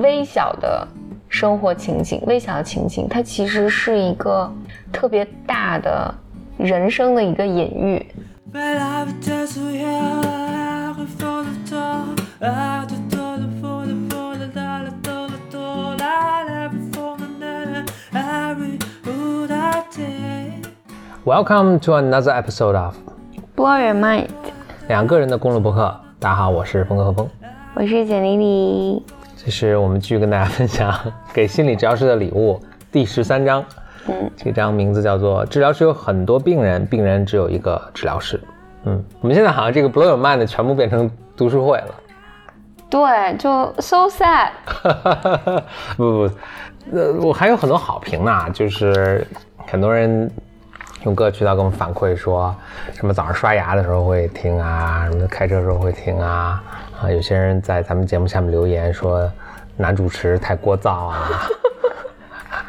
微小的生活情景、微小的情景，它其实是一个特别大的人生的一个隐喻。Welcome to another episode of Blow Your Mind，两个人的公路博客。大家好，我是峰哥和峰，我是简丽丽。这是我们继续跟大家分享给心理治疗师的礼物第十三章。嗯，这章名字叫做“治疗师有很多病人，病人只有一个治疗师”。嗯，我们现在好像这个 Blow Your Mind 全部变成读书会了。对，就 so sad。不不，呃，我还有很多好评呢，就是很多人。用各个渠道给我们反馈说，什么早上刷牙的时候会听啊，什么开车时候会听啊，啊，有些人在咱们节目下面留言说男主持太聒噪啊，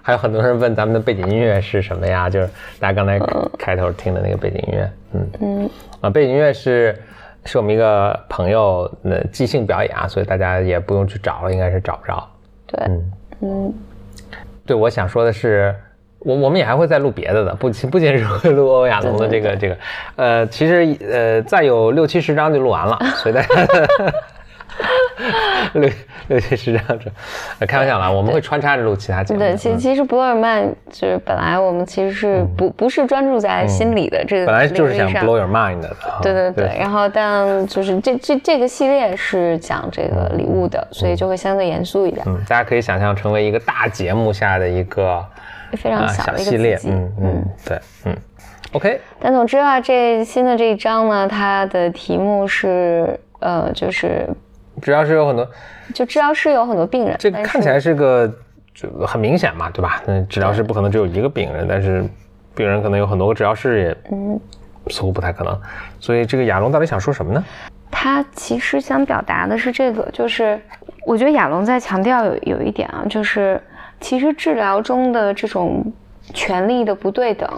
还有很多人问咱们的背景音乐是什么呀？就是大家刚才开头听的那个背景音乐，嗯嗯，啊，背景音乐是是我们一个朋友的即兴表演啊，所以大家也不用去找了，应该是找不着。对，嗯嗯，对，我想说的是。我我们也还会再录别的的，不不仅是会录欧亚龙的这个这个，呃，其实呃再有六七十张就录完了，所以大家 六六七十张这，开玩笑啦，我们会穿插着录其他节目。对，其其实博尔曼就是本来我们其实是不不是专注在心理的这个，本来就是想 blow your mind 的。对对对，然后但就是这这这个系列是讲这个礼物的，所以就会相对严肃一点。嗯，大家可以想象成为一个大节目下的一个。非常小的一个系列，嗯嗯，对，嗯，OK。但总之啊，这新的这一章呢，它的题目是，呃，就是治疗师有很多，就治疗室有很多病人。这看起来是个就很明显嘛，对吧？那治疗室不可能只有一个病人，但是病人可能有很多个治疗室，也嗯，似乎不太可能。所以这个亚龙到底想说什么呢？他其实想表达的是这个，就是我觉得亚龙在强调有有一点啊，就是。其实治疗中的这种权利的不对等，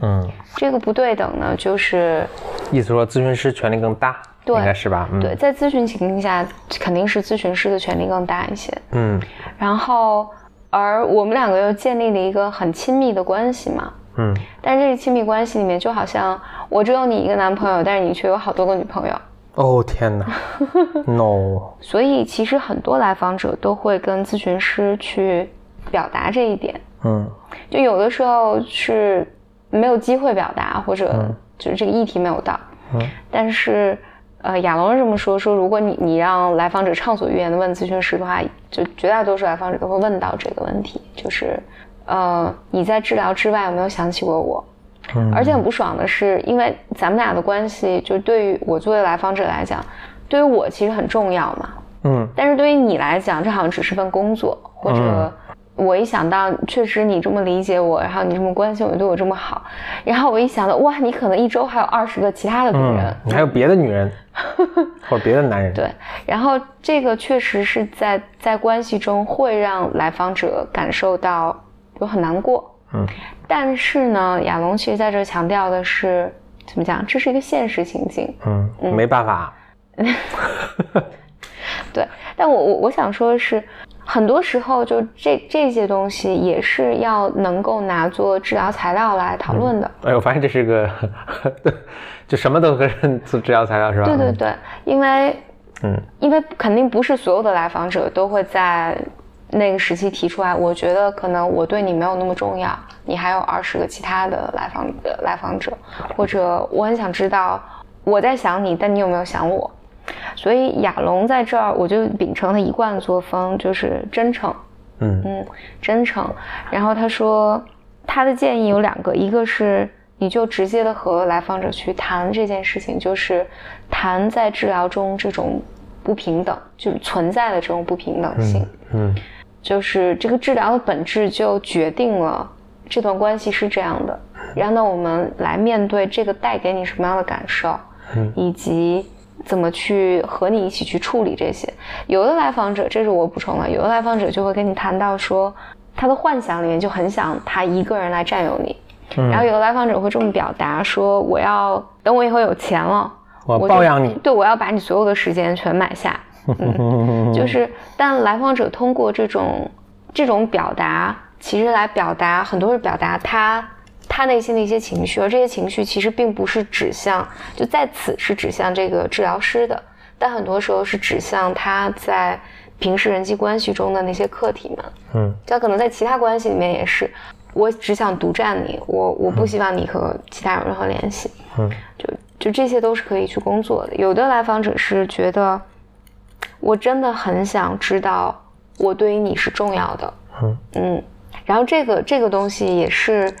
嗯，这个不对等呢，就是意思说咨询师权力更大，对，应该是吧？对，在咨询情境下，肯定是咨询师的权力更大一些，嗯。然后，而我们两个又建立了一个很亲密的关系嘛，嗯。但是这个亲密关系里面，就好像我只有你一个男朋友，但是你却有好多个女朋友。哦天哪，no。所以其实很多来访者都会跟咨询师去。表达这一点，嗯，就有的时候是没有机会表达，或者就是这个议题没有到，嗯，但是，呃，亚龙是这么说，说如果你你让来访者畅所欲言的问咨询师的话，就绝大多数来访者都会问到这个问题，就是，呃，你在治疗之外有没有想起过我？嗯，而且很不爽的是，因为咱们俩的关系，就对于我作为来访者来讲，对于我其实很重要嘛，嗯，但是对于你来讲，这好像只是份工作，或者。我一想到，确实你这么理解我，然后你这么关心我，对我这么好，然后我一想到，哇，你可能一周还有二十个其他的女人，你还有别的女人，或者别的男人。对，然后这个确实是在在关系中会让来访者感受到有很难过。嗯，但是呢，亚龙其实在这强调的是，怎么讲？这是一个现实情境。嗯，没办法。对，但我我我想说的是。很多时候，就这这些东西也是要能够拿做治疗材料来讨论的。哎，我发现这是个，就什么都可以做治疗材料，是吧？对对对，因为，嗯，因为肯定不是所有的来访者都会在那个时期提出来。我觉得可能我对你没有那么重要，你还有二十个其他的来访来访者，或者我很想知道我在想你，但你有没有想我？所以亚龙在这儿，我就秉承他一贯的作风，就是真诚，嗯嗯，真诚。然后他说，他的建议有两个，一个是你就直接的和来访者去谈这件事情，就是谈在治疗中这种不平等，就是存在的这种不平等性，嗯，就是这个治疗的本质就决定了这段关系是这样的。然后呢，我们来面对这个带给你什么样的感受，嗯，以及。怎么去和你一起去处理这些？有的来访者，这是我补充了，有的来访者就会跟你谈到说，他的幻想里面就很想他一个人来占有你。然后有的来访者会这么表达说，我要等我以后有钱了，我包养你，对我要把你所有的时间全买下。嗯，就是，但来访者通过这种这种表达，其实来表达很多是表达他他内心的一些情绪，而这些情绪其实并不是指向，就在此是指向这个治疗师的，但很多时候是指向他在平时人际关系中的那些课题们。嗯，就可能在其他关系里面也是，我只想独占你，我我不希望你和其他有任何联系。嗯，就就这些都是可以去工作的。有的来访者是觉得。我真的很想知道，我对于你是重要的。嗯嗯，然后这个这个东西也是，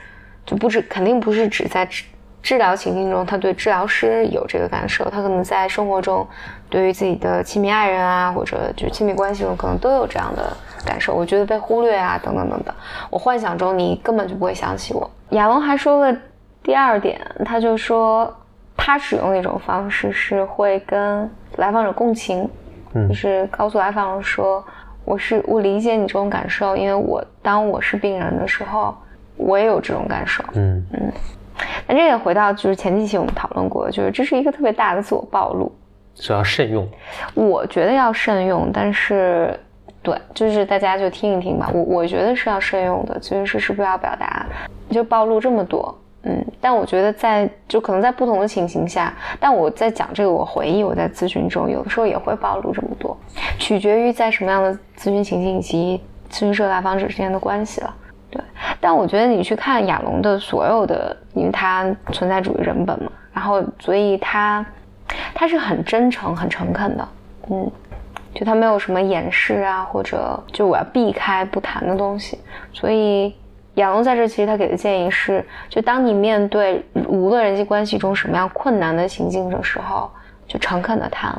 就不止肯定不是只在治治疗情境中，他对治疗师有这个感受，他可能在生活中，对于自己的亲密爱人啊，或者就亲密关系中，可能都有这样的感受。我觉得被忽略啊，等等等等。我幻想中你根本就不会想起我。亚龙还说了第二点，他就说他使用的一种方式是会跟来访者共情。就是告诉来访者说，我是我理解你这种感受，因为我当我是病人的时候，我也有这种感受。嗯嗯，那这也回到就是前几期我们讨论过，就是这是一个特别大的自我暴露，所以要慎用。我觉得要慎用，但是对，就是大家就听一听吧。我我觉得是要慎用的，咨询师是不是要表达就暴露这么多？嗯，但我觉得在就可能在不同的情形下，但我在讲这个，我回忆我在咨询中有的时候也会暴露这么多，取决于在什么样的咨询情境以及咨询师来访者之间的关系了。对，但我觉得你去看亚龙的所有的，因为他存在主义人本嘛，然后所以他他是很真诚、很诚恳的，嗯，就他没有什么掩饰啊，或者就我要避开不谈的东西，所以。亚龙在这其实他给的建议是：就当你面对无论人际关系中什么样困难的情境的时候，就诚恳的谈，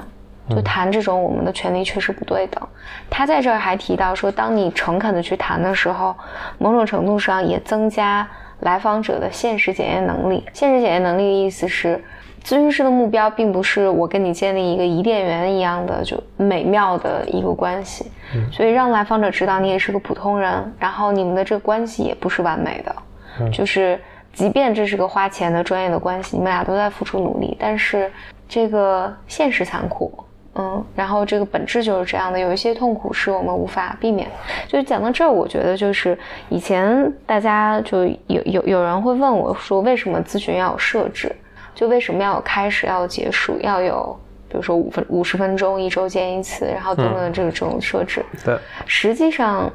就谈这种我们的权利确实不对等。他在这儿还提到说，当你诚恳的去谈的时候，某种程度上也增加来访者的现实检验能力。现实检验能力的意思是。咨询师的目标并不是我跟你建立一个伊甸园一样的就美妙的一个关系，所以让来访者知道你也是个普通人，然后你们的这个关系也不是完美的，就是即便这是个花钱的专业的关系，你们俩都在付出努力，但是这个现实残酷，嗯，然后这个本质就是这样的，有一些痛苦是我们无法避免。就讲到这儿，我觉得就是以前大家就有有有人会问我说，为什么咨询要有设置？就为什么要有开始，要有结束，要有，比如说五分五十分钟一周见一次，然后等等这种设置。对，实际上，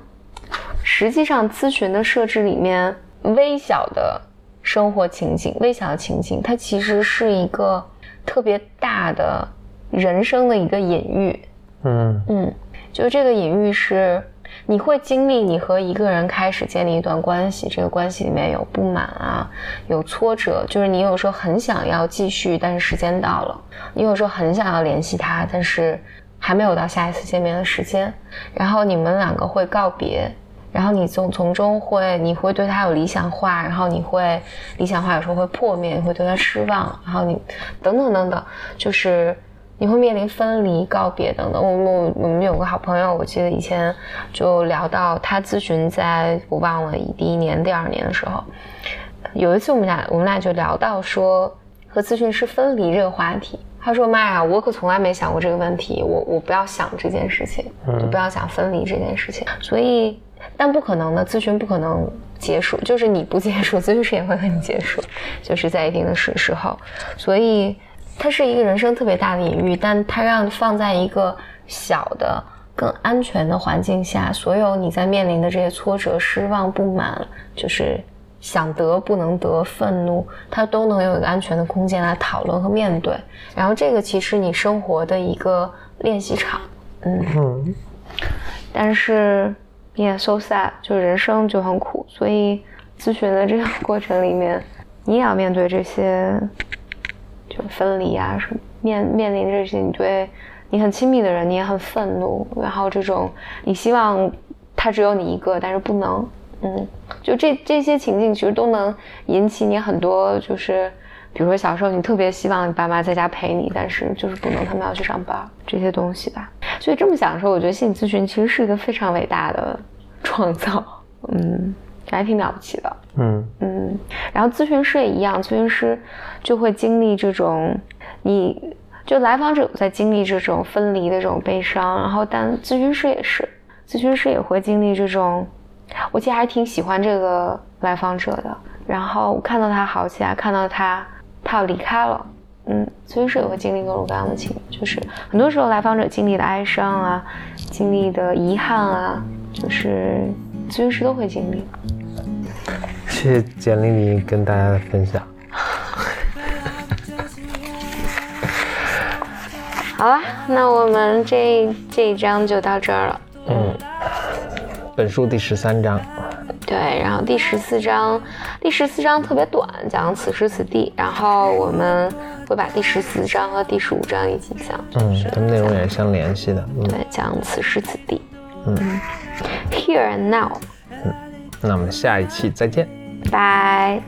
实际上咨询的设置里面，微小的生活情景、微小的情景，它其实是一个特别大的人生的一个隐喻。嗯嗯，就这个隐喻是。你会经历你和一个人开始建立一段关系，这个关系里面有不满啊，有挫折，就是你有时候很想要继续，但是时间到了；你有时候很想要联系他，但是还没有到下一次见面的时间。然后你们两个会告别，然后你从从中会，你会对他有理想化，然后你会理想化有时候会破灭，你会对他失望，然后你等等等等，就是。你会面临分离、告别等等。我我我们有个好朋友，我记得以前就聊到他咨询，在我忘了第一年、第二年的时候，有一次我们俩我们俩就聊到说和咨询师分离这个话题。他说：“妈呀，我可从来没想过这个问题。我我不要想这件事情，就不要想分离这件事情。所以，但不可能的，咨询不可能结束，就是你不结束，咨询师也会和你结束，就是在一定的时时候。所以。”它是一个人生特别大的隐喻，但它让放在一个小的、更安全的环境下，所有你在面临的这些挫折、失望、不满，就是想得不能得、愤怒，它都能有一个安全的空间来讨论和面对。然后这个其实你生活的一个练习场，嗯。但是你也 so sad，就人生就很苦，所以咨询的这个过程里面，你也要面对这些。就分离啊，什么面面临这些，你对你很亲密的人，你也很愤怒，然后这种你希望他只有你一个，但是不能，嗯，就这这些情境其实都能引起你很多，就是比如说小时候你特别希望你爸妈在家陪你，但是就是不能，他们要去上班，这些东西吧。所以这么想的时候，我觉得心理咨询其实是一个非常伟大的创造，嗯。还挺了不起的，嗯嗯，然后咨询师也一样，咨询师就会经历这种，你就来访者在经历这种分离的这种悲伤，然后但咨询师也是，咨询师也会经历这种。我其实还挺喜欢这个来访者的，然后我看到他好起来，看到他他要离开了，嗯，咨询师也会经历各种各样的情，就是很多时候来访者经历的哀伤啊，经历的遗憾啊，就是咨询师都会经历。谢谢简丽丽跟大家的分享。好了，那我们这这一章就到这儿了。嗯，本书第十三章。对，然后第十四章，第十四章特别短，讲此时此地。然后我们会把第十四章和第十五章一起讲。嗯，它们内容也是相联系的。对，讲此时此地。嗯，Here and now。嗯，那我们下一期再见。拜。